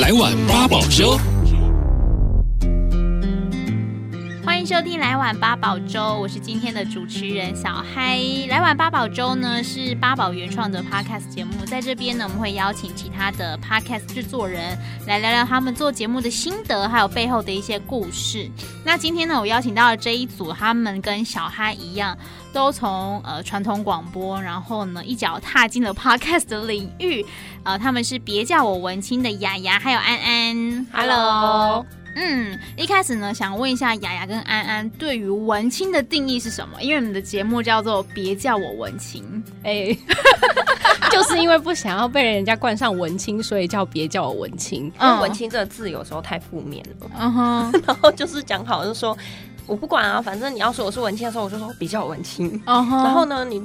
来碗八宝粥。收听《来碗八宝粥》，我是今天的主持人小嗨。《来碗八宝粥》呢是八宝原创的 podcast 节目，在这边呢我们会邀请其他的 podcast 制作人来聊聊他们做节目的心得，还有背后的一些故事。那今天呢，我邀请到了这一组，他们跟小嗨一样，都从呃传统广播，然后呢一脚踏进了 podcast 的领域。呃，他们是别叫我文青的雅雅，还有安安。Hello。嗯，一开始呢，想问一下雅雅跟安安对于文青的定义是什么？因为你们的节目叫做“别叫我文青”，哎、欸，就是因为不想要被人家冠上文青，所以叫“别叫我文青”。嗯，文青这个字有时候太负面了。嗯哼，然后就是讲好，就是说我不管啊，反正你要说我是文青的时候，我就说比较文青。然后呢，你。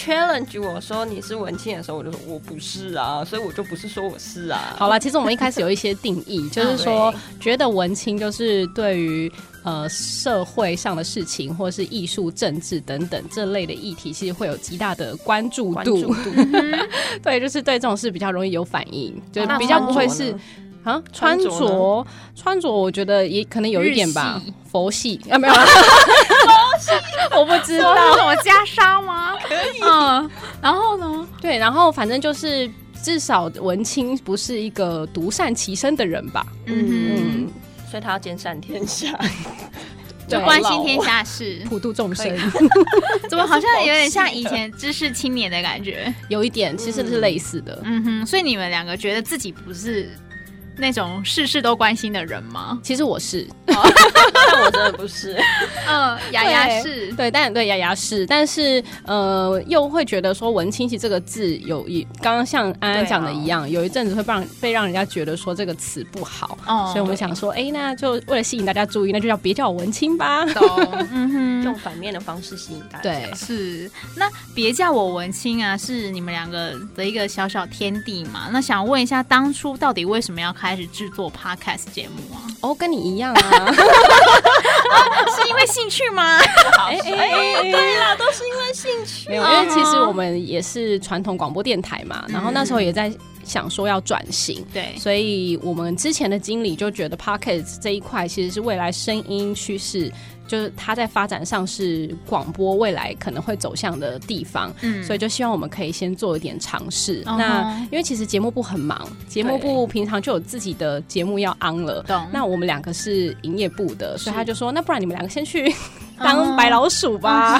Challenge 我说你是文青的时候，我就说我不是啊，所以我就不是说我是啊。好了，其实我们一开始有一些定义，就是说 觉得文青就是对于呃社会上的事情或者是艺术、政治等等这类的议题，其实会有极大的关注度。注度 对，就是对这种事比较容易有反应，就比较不会是。啊，穿着穿着，我觉得也可能有一点吧。佛系啊，没有佛系，我不知道什么袈裟吗？可以。嗯，然后呢？对，然后反正就是至少文青不是一个独善其身的人吧？嗯嗯，所以他要兼善天下，就关心天下事，普度众生。怎么好像有点像以前知识青年的感觉？有一点，其实是类似的。嗯哼，所以你们两个觉得自己不是那种事事都关心的人吗？其实我是，但我真的不是。嗯，雅雅是对，但对雅雅是，但是呃，又会觉得说“文青”其实这个字有一，刚刚像安安讲的一样，有一阵子会让被让人家觉得说这个词不好，哦所以我们想说，哎，那就为了吸引大家注意，那就叫别叫我文青吧。嗯哼，用反面的方式吸引大家。对，是。那别叫我文青啊，是你们两个的一个小小天地嘛？那想问一下，当初到底为什么要开？始制作 podcast 节目啊？哦，跟你一样啊，是因为兴趣吗？哎哎哎，对啦，都是因为兴趣。没有，因为其实我们也是传统广播电台嘛，然后那时候也在想说要转型，对，所以我们之前的经理就觉得 Pocket 这一块其实是未来声音趋势。就是它在发展上是广播未来可能会走向的地方，嗯，所以就希望我们可以先做一点尝试。Uh -huh. 那因为其实节目部很忙，节目部平常就有自己的节目要 on 了，那我们两个是营业部的，所以他就说，那不然你们两个先去。当白老鼠吧，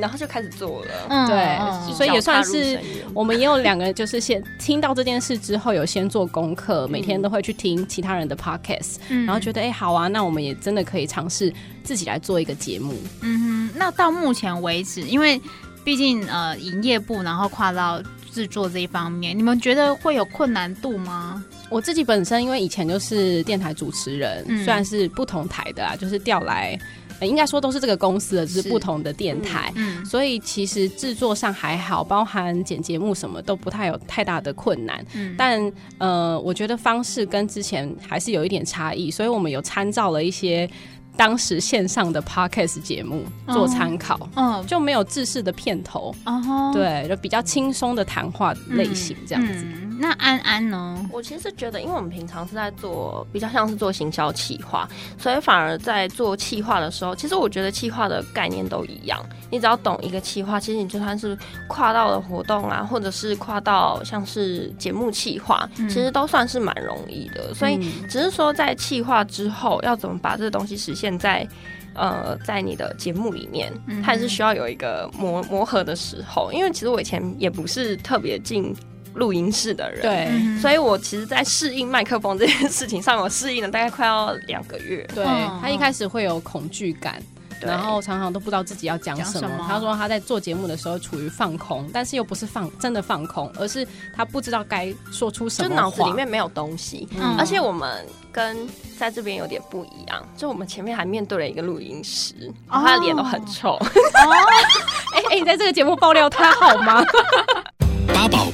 然后就开始做了。嗯、对、嗯，所以也算是我们也有两个人，就是先听到这件事之后，有先做功课，每天都会去听其他人的 podcast，、嗯、然后觉得哎、欸、好啊，那我们也真的可以尝试自己来做一个节目。嗯哼，那到目前为止，因为毕竟呃营业部，然后跨到制作这一方面，你们觉得会有困难度吗？我自己本身因为以前就是电台主持人，嗯、虽然是不同台的啊，就是调来。应该说都是这个公司的，只是不同的电台，嗯，所以其实制作上还好，包含剪节目什么都不太有太大的困难。嗯，但呃，我觉得方式跟之前还是有一点差异，所以我们有参照了一些当时线上的 podcast 节目做参考，就没有制式的片头，哦，对，就比较轻松的谈话类型这样子。嗯嗯那安安呢？我其实觉得，因为我们平常是在做比较像是做行销企划，所以反而在做企划的时候，其实我觉得企划的概念都一样。你只要懂一个企划，其实你就算是跨到了活动啊，或者是跨到像是节目企划，其实都算是蛮容易的。所以只是说在企划之后，要怎么把这个东西实现在呃在你的节目里面，它也是需要有一个磨磨合的时候。因为其实我以前也不是特别进。录音室的人，对，所以我其实，在适应麦克风这件事情上，我适应了大概快要两个月。对，他一开始会有恐惧感，然后常常都不知道自己要讲什么。他说他在做节目的时候处于放空，但是又不是放真的放空，而是他不知道该说出什么，就脑子里面没有东西。嗯，而且我们跟在这边有点不一样，就我们前面还面对了一个录音师，然后他的脸都很臭。哦，哎哎，你在这个节目爆料他好吗？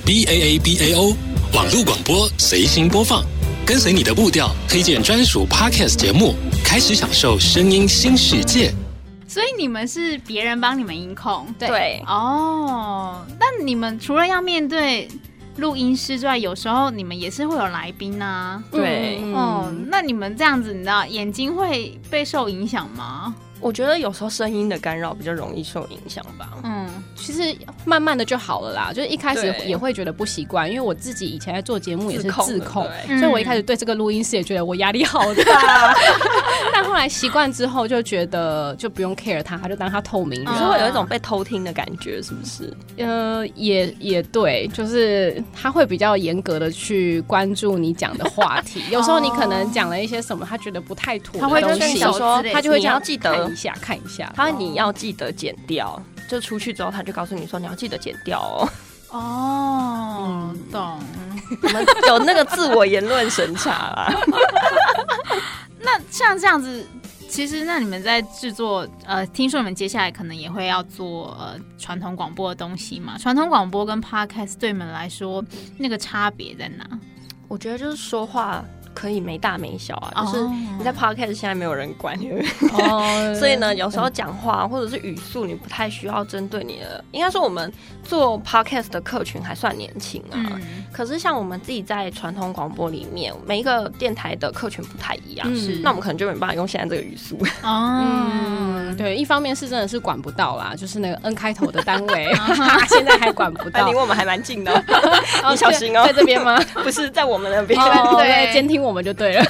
B A A B A O 网络广播随心播放，跟随你的步调，推荐专属 Podcast 节目，开始享受声音新世界。所以你们是别人帮你们音控，对哦。那你们除了要面对录音师之外，有时候你们也是会有来宾啊。对，哦，那你们这样子，你知道眼睛会被受影响吗？我觉得有时候声音的干扰比较容易受影响吧。嗯，其实慢慢的就好了啦。就是一开始也会觉得不习惯，因为我自己以前在做节目也是自控，自控所以我一开始对这个录音室也觉得我压力好大。但后来习惯之后，就觉得就不用 care 他，他就当他透明人，就会有一种被偷听的感觉，是不是？呃，也也对，就是他会比较严格的去关注你讲的话题。有时候你可能讲了一些什么，他觉得不太妥的东西，他会跟你说，他就会这样记得。一下看一下，他说你要记得剪掉，就出去之后他就告诉你说你要记得剪掉哦。哦，嗯、懂。我们有那个自我言论审查啦。那像这样子，其实那你们在制作，呃，听说你们接下来可能也会要做呃传统广播的东西嘛？传统广播跟 Podcast 对你们来说那个差别在哪？我觉得就是说话。可以没大没小啊，就是你在 podcast 现在没有人管你，oh. 所以呢，有时候讲话或者是语速，你不太需要针对你的。应该说，我们做 podcast 的客群还算年轻啊。嗯、可是像我们自己在传统广播里面，每一个电台的客群不太一样，是、嗯、那我们可能就没办法用现在这个语速。哦、嗯，对，一方面是真的是管不到啦，就是那个 N 开头的单位 现在还管不到，离我们还蛮近的，你小心哦、喔，在这边吗？不是在我们那边，oh, 对，监听。我们就对了，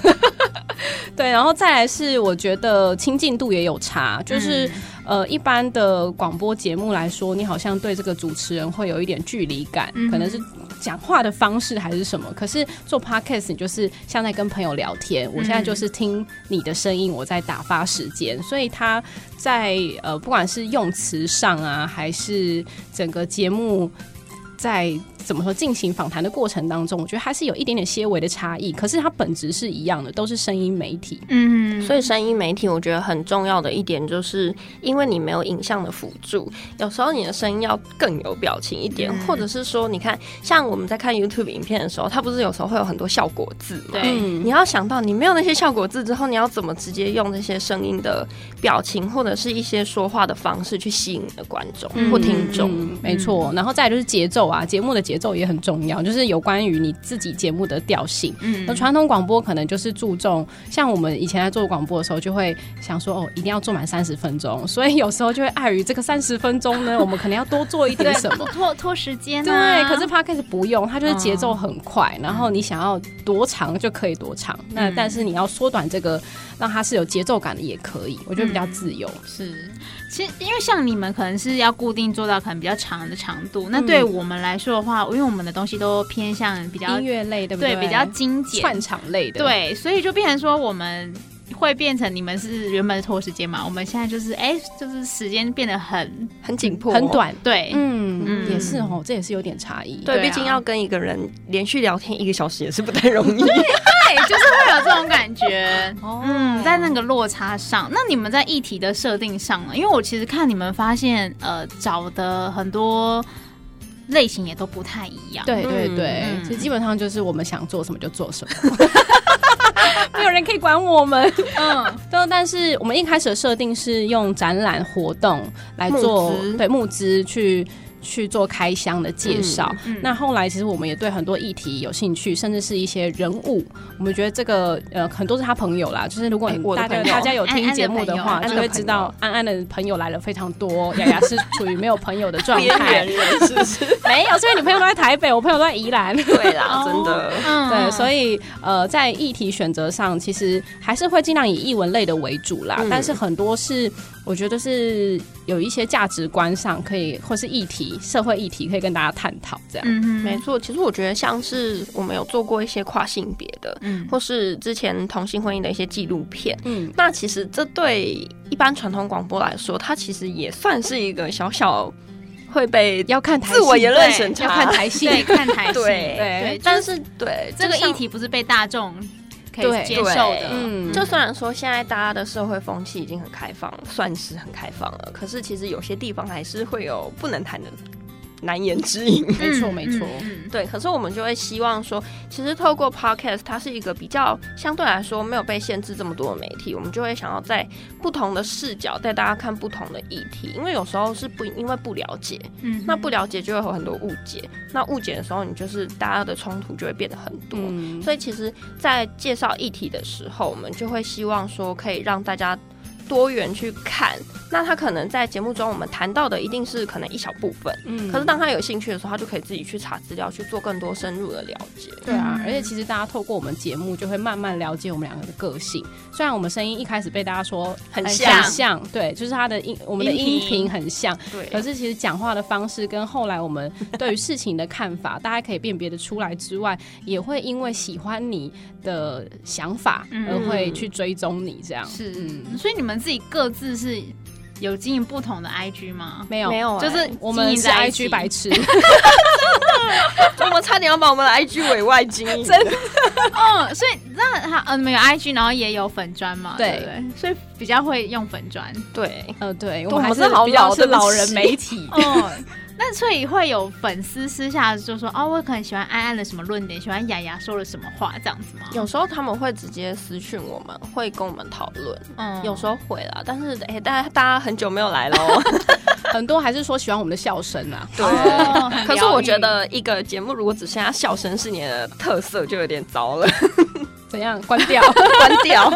对，然后再来是我觉得亲近度也有差，就是、嗯、呃一般的广播节目来说，你好像对这个主持人会有一点距离感，嗯、可能是讲话的方式还是什么。可是做 podcast 你就是像在跟朋友聊天，我现在就是听你的声音，我在打发时间，所以他在呃不管是用词上啊，还是整个节目在。怎么说？进行访谈的过程当中，我觉得还是有一点点些微的差异，可是它本质是一样的，都是声音媒体。嗯，所以声音媒体我觉得很重要的一点，就是因为你没有影像的辅助，有时候你的声音要更有表情一点，嗯、或者是说，你看，像我们在看 YouTube 影片的时候，它不是有时候会有很多效果字吗？对，你要想到你没有那些效果字之后，你要怎么直接用那些声音的表情或者是一些说话的方式去吸引你的观众或听众？嗯嗯、没错，然后再就是节奏啊，节目的节奏。节奏也很重要，就是有关于你自己节目的调性。嗯，那传统广播可能就是注重，像我们以前在做广播的时候，就会想说哦，一定要做满三十分钟，所以有时候就会碍于这个三十分钟呢，我们可能要多做一点什么，拖拖时间、啊。对，可是 Podcast 不用，它就是节奏很快，嗯、然后你想要多长就可以多长。嗯、那但是你要缩短这个，让它是有节奏感的也可以，我觉得比较自由。嗯、是。其实，因为像你们可能是要固定做到可能比较长的长度，嗯、那对我们来说的话，因为我们的东西都偏向比较音乐类，对不对？对，比较精简。串场类的，对，所以就变成说我们会变成你们是原本拖时间嘛，我们现在就是哎、欸，就是时间变得很很紧迫，很短，对，嗯，嗯也是哦，这也是有点差异，对，毕竟要跟一个人连续聊天一个小时也是不太容易。对，就是会有这种感觉，嗯，在那个落差上，那你们在议题的设定上呢？因为我其实看你们发现，呃，找的很多类型也都不太一样。对对对，嗯、其实基本上就是我们想做什么就做什么，人可以管我们。嗯，就但是我们一开始的设定是用展览活动来做，对募资去。去做开箱的介绍。嗯嗯、那后来其实我们也对很多议题有兴趣，甚至是一些人物，我们觉得这个呃很多是他朋友啦。就是如果大家、欸、大家有听节目的话，安安的就会知道安安的朋友来了非常多。雅雅是处于没有朋友的状态，是不是？没有，所以你朋友都在台北，我朋友都在宜兰。对啦，真的。哦、对，所以呃，在议题选择上，其实还是会尽量以译文类的为主啦。嗯、但是很多是。我觉得是有一些价值观上可以，或是议题、社会议题可以跟大家探讨这样。嗯哼，没错。其实我觉得像是我们有做过一些跨性别的，嗯，或是之前同性婚姻的一些纪录片，嗯，那其实这对一般传统广播来说，它其实也算是一个小小会被要看自我言论审查，要看台戏，对，看台戏，对对。但是对这个议题不是被大众。可以接受的，嗯，就虽然说现在大家的社会风气已经很开放，算是很开放了，可是其实有些地方还是会有不能谈的难言之隐。没错，没错。对，可是我们就会希望说，其实透过 Podcast，它是一个比较相对来说没有被限制这么多的媒体，我们就会想要在不同的视角带大家看不同的议题，因为有时候是不因为不了解，嗯，那不了解就会有很多误解，那误解的时候，你就是大家的冲突就会变得很多，嗯，所以其实，在介绍议题的时候，我们就会希望说，可以让大家。多元去看，那他可能在节目中我们谈到的一定是可能一小部分，嗯，可是当他有兴趣的时候，他就可以自己去查资料，去做更多深入的了解。对啊，而且其实大家透过我们节目，就会慢慢了解我们两个的个性。虽然我们声音一开始被大家说很像，很像，对，就是他的音，我们的音频很像，对，可是其实讲话的方式跟后来我们对于事情的看法，大家可以辨别的出来之外，也会因为喜欢你的想法而会去追踪你这样。嗯、是，嗯，所以你们。自己各自是有经营不同的 IG 吗？没有，没有，就是我们是 IG 白痴，我们差点要把我们的 IG 委外经营，真的。嗯，所以那他嗯没有 IG，然后也有粉砖嘛，对，对对，所以比较会用粉砖。对，呃，对，我们还是比较是老人媒体。嗯。那所以会有粉丝私下就说哦，我可能喜欢安安的什么论点，喜欢雅雅说了什么话这样子吗？有时候他们会直接私讯我们，会跟我们讨论。嗯，有时候会啦，但是哎，大家大家很久没有来了，很多还是说喜欢我们的笑声啊。对，哦、可是我觉得一个节目如果只剩下笑声是你的特色，就有点糟了。怎样？关掉？关掉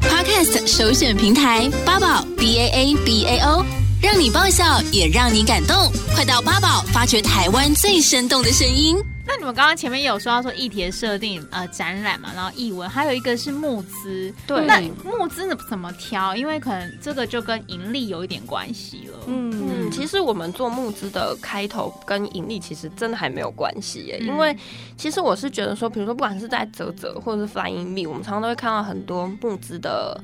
？Podcast 首选平台八宝 B A A B A O。让你爆笑，也让你感动，快到八宝发掘台湾最生动的声音。那你们刚刚前面有说到说议题的设定，呃，展览嘛，然后译文，还有一个是募资。对，那募资怎么挑？因为可能这个就跟盈利有一点关系了。嗯嗯，其实我们做募资的开头跟盈利其实真的还没有关系耶。嗯、因为其实我是觉得说，比如说不管是在泽泽或者是 Flying Me，我们常常都会看到很多募资的。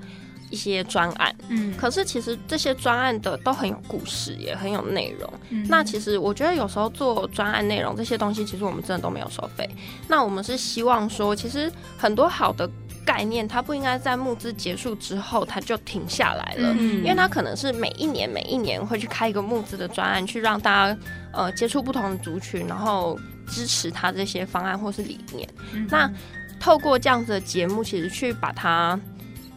一些专案，嗯，可是其实这些专案的都很有故事，也很有内容。嗯，那其实我觉得有时候做专案内容这些东西，其实我们真的都没有收费。那我们是希望说，其实很多好的概念，它不应该在募资结束之后它就停下来了，嗯，因为它可能是每一年每一年会去开一个募资的专案，去让大家呃接触不同的族群，然后支持他这些方案或是理念。嗯，那透过这样子的节目，其实去把它。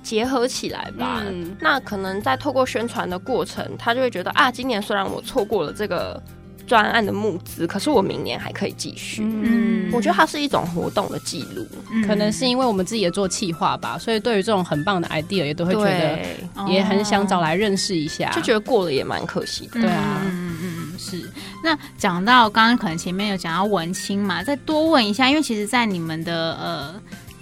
结合起来吧，嗯、那可能在透过宣传的过程，他就会觉得啊，今年虽然我错过了这个专案的募资，可是我明年还可以继续。嗯，我觉得它是一种活动的记录，嗯、可能是因为我们自己也做企划吧，所以对于这种很棒的 idea 也都会觉得也很想找来认识一下，就觉得过了也蛮可惜的。对啊，嗯嗯嗯，是。那讲到刚刚可能前面有讲到文青嘛，再多问一下，因为其实，在你们的呃。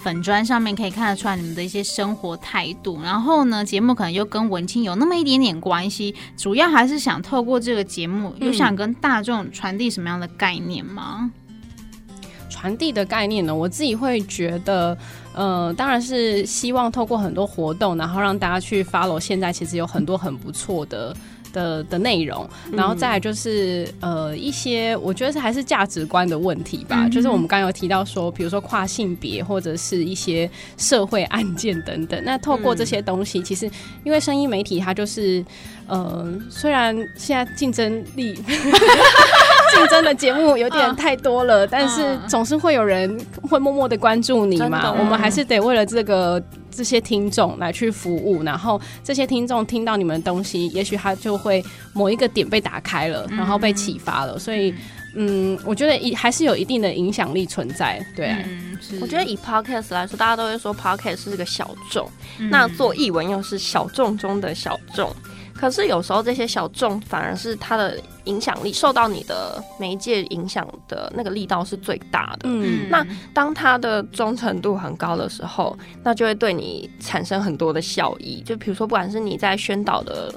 粉专上面可以看得出来你们的一些生活态度，然后呢，节目可能又跟文青有那么一点点关系，主要还是想透过这个节目，有想跟大众传递什么样的概念吗？传递的概念呢，我自己会觉得，呃，当然是希望透过很多活动，然后让大家去 follow。现在其实有很多很不错的。的的内容，然后再来就是呃一些，我觉得是还是价值观的问题吧。嗯、就是我们刚刚有提到说，比如说跨性别或者是一些社会案件等等。那透过这些东西，嗯、其实因为声音媒体它就是呃，虽然现在竞争力。竞争的节目有点太多了，但是总是会有人会默默的关注你嘛。我们还是得为了这个这些听众来去服务，然后这些听众听到你们的东西，也许他就会某一个点被打开了，然后被启发了。所以，嗯，我觉得一还是有一定的影响力存在。对，我觉得以 podcast 来说，大家都会说 podcast 是个小众，那做译文又是小众中的小众。可是有时候这些小众反而是他的影响力受到你的媒介影响的那个力道是最大的。嗯，那当他的忠诚度很高的时候，那就会对你产生很多的效益。就比如说，不管是你在宣导的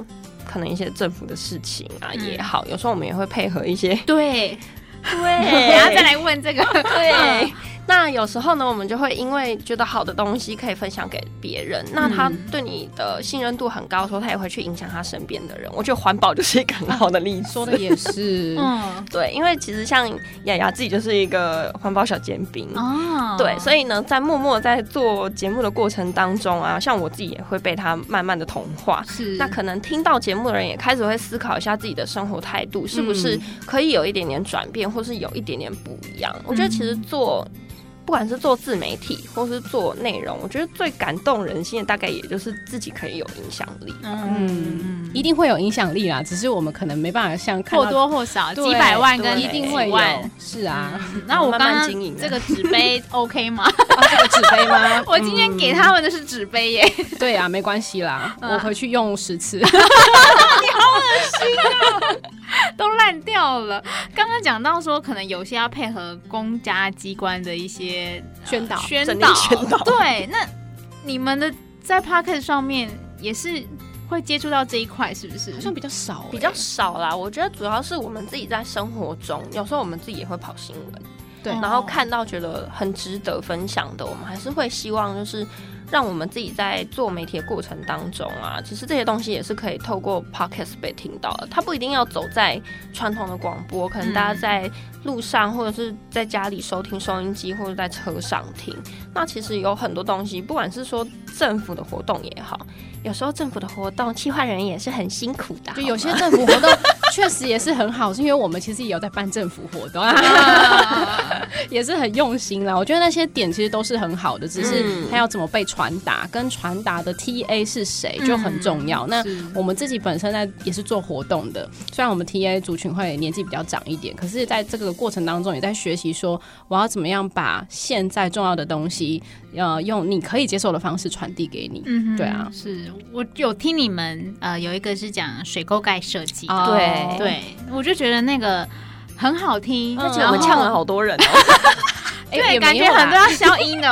可能一些政府的事情啊也好，有时候我们也会配合一些。对对，然后再来问这个。对。那有时候呢，我们就会因为觉得好的东西可以分享给别人，那他对你的信任度很高的时候，他也会去影响他身边的人。我觉得环保就是一个很好的例子，说的也是。嗯，对，因为其实像雅雅自己就是一个环保小尖兵啊，对，所以呢，在默默在做节目的过程当中啊，像我自己也会被他慢慢的同化。是，那可能听到节目的人也开始会思考一下自己的生活态度是不是可以有一点点转变，或是有一点点不一样。我觉得其实做。不管是做自媒体或是做内容，我觉得最感动人心的大概也就是自己可以有影响力。嗯，一定会有影响力啦，只是我们可能没办法像或多或少几百万跟一定会有。是啊，嗯、那我刚刚这个纸杯 OK 吗？啊、这个纸杯吗？我今天给他们的是纸杯耶。对啊，没关系啦，我回去用十次。你好恶心啊！都烂掉了。刚刚讲到说，可能有些要配合公家机关的一些宣导、宣导、宣导。对，那你们的在 Podcast 上面也是会接触到这一块，是不是？好像比较少，比较少啦。我觉得主要是我们自己在生活中，有时候我们自己也会跑新闻，对，然后看到觉得很值得分享的，我们还是会希望就是。让我们自己在做媒体的过程当中啊，其实这些东西也是可以透过 podcast 被听到的。它不一定要走在传统的广播，可能大家在路上或者是在家里收听收音机，或者在车上听。那其实有很多东西，不管是说政府的活动也好，有时候政府的活动，企划人也是很辛苦的。就有些政府活动确实也是很好，是因为我们其实也有在办政府活动，也是很用心啦。我觉得那些点其实都是很好的，只是它要怎么被传达，跟传达的 TA 是谁就很重要。那我们自己本身在也是做活动的，虽然我们 TA 族群会年纪比较长一点，可是在这个过程当中也在学习说，我要怎么样把现在重要的东西。呃，用你可以接受的方式传递给你。嗯，对啊，是我有听你们呃，有一个是讲水沟盖设计，对对，我就觉得那个很好听，而且我们呛了好多人哦。对，感觉很多要消音的，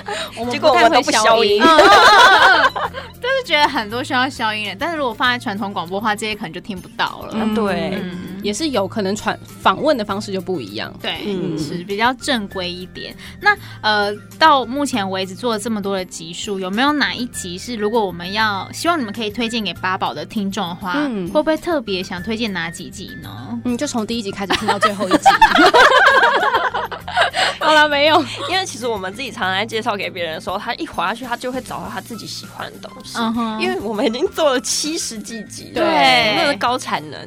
结果我们都不消音，就是觉得很多需要消音的，但是如果放在传统广播的话，这些可能就听不到了。对。也是有可能传访问的方式就不一样，对，嗯，是比较正规一点。那呃，到目前为止做了这么多的集数，有没有哪一集是如果我们要希望你们可以推荐给八宝的听众的话，嗯，会不会特别想推荐哪几集呢？嗯，就从第一集开始听到最后一集。好了，没有，因为其实我们自己常常在介绍给别人的时候，他一滑下去，他就会找到他自己喜欢的东西。嗯哼，因为我们已经做了七十几集，对，那个高产能。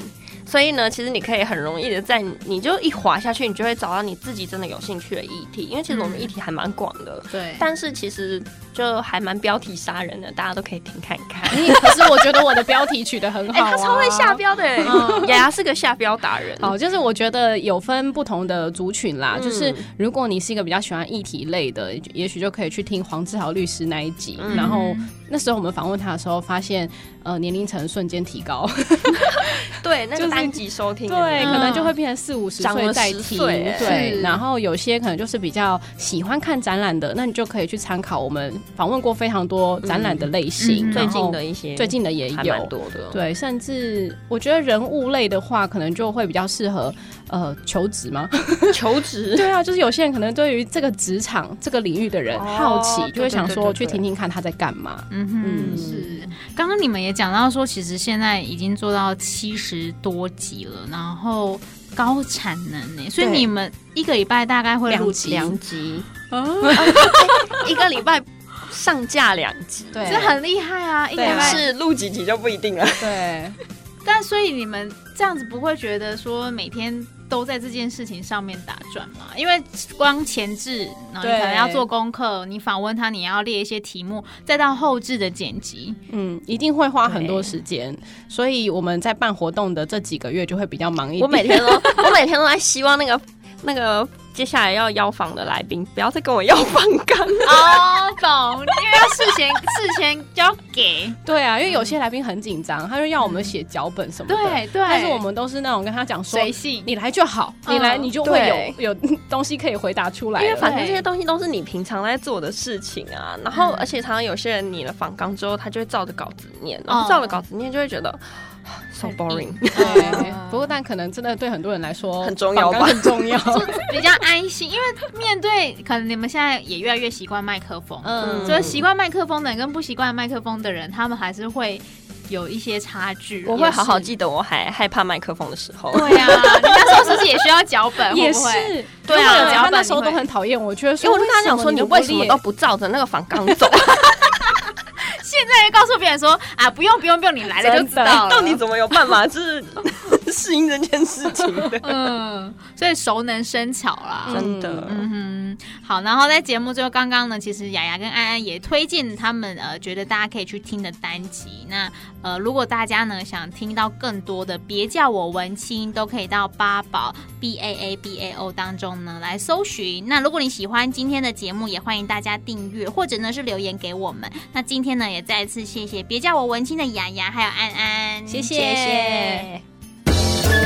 所以呢，其实你可以很容易的在你就一滑下去，你就会找到你自己真的有兴趣的议题。因为其实我们议题还蛮广的，对。但是其实就还蛮标题杀人的，大家都可以听看看。可是我觉得我的标题取得很好，他超会下标的。雅雅是个下标达人。好，就是我觉得有分不同的族群啦。就是如果你是一个比较喜欢议题类的，也许就可以去听黄志豪律师那一集。然后那时候我们访问他的时候，发现呃年龄层瞬间提高。对，那个单集收听，对，可能就会变成四五十岁在听，对。然后有些可能就是比较喜欢看展览的，那你就可以去参考我们访问过非常多展览的类型，最近的一些，最近的也有，多的。对，甚至我觉得人物类的话，可能就会比较适合呃求职吗？求职？对啊，就是有些人可能对于这个职场这个领域的人好奇，就会想说去听听看他在干嘛。嗯哼，是。刚刚你们也讲到说，其实现在已经做到七十多集了，然后高产能呢，所以你们一个礼拜大概会录两集，一个礼拜上架两集，对，这很厉害啊！一个礼拜是录几集就不一定了，对。但所以你们这样子不会觉得说每天都在这件事情上面打转吗？因为光前置，然后你可能要做功课，你访问他，你要列一些题目，再到后置的剪辑，嗯，一定会花很多时间。所以我们在办活动的这几个月就会比较忙一点。我每天都，我每天都在希望那个那个。接下来要邀访的来宾，不要再跟我要访纲哦，懂？因为要事先事前 就要给，对啊，因为有些来宾很紧张，他就要我们写脚本什么的，对对。但是我们都是那种跟他讲说，随性，你来就好，你来你就会有有东西可以回答出来。因为反正这些东西都是你平常在做的事情啊。然后，而且常常有些人拟了访纲之后，他就会照着稿子念，然后照着稿子念就会觉得。，so boring。对，不过但可能真的对很多人来说 很重要吧，很重要，比较安心，因为面对可能你们现在也越来越习惯麦克风，嗯，所以习惯麦克风的人跟不习惯麦克风的人，他们还是会。有一些差距，我会好好记得我还害怕麦克风的时候。对呀、啊，你那时候是不是也需要脚本？也是，对啊，有脚本。那时候都很讨厌，我觉得，因为我跟他讲说，你为什么都不照着那个访纲走？告诉别人说啊，不用不用不用，你来了就知道了。到底怎么有办法就是适应这件事情 的？嗯，所以熟能生巧啦，真的。嗯哼，好。然后在节目最后，刚刚呢，其实雅雅跟安安也推荐他们呃，觉得大家可以去听的单集。那呃，如果大家呢想听到更多的，别叫我文青，都可以到八宝 B A A B A O 当中呢来搜寻。那如果你喜欢今天的节目，也欢迎大家订阅或者呢是留言给我们。那今天呢也。再次谢谢，别叫我文青的雅雅，还有安安，谢谢。谢谢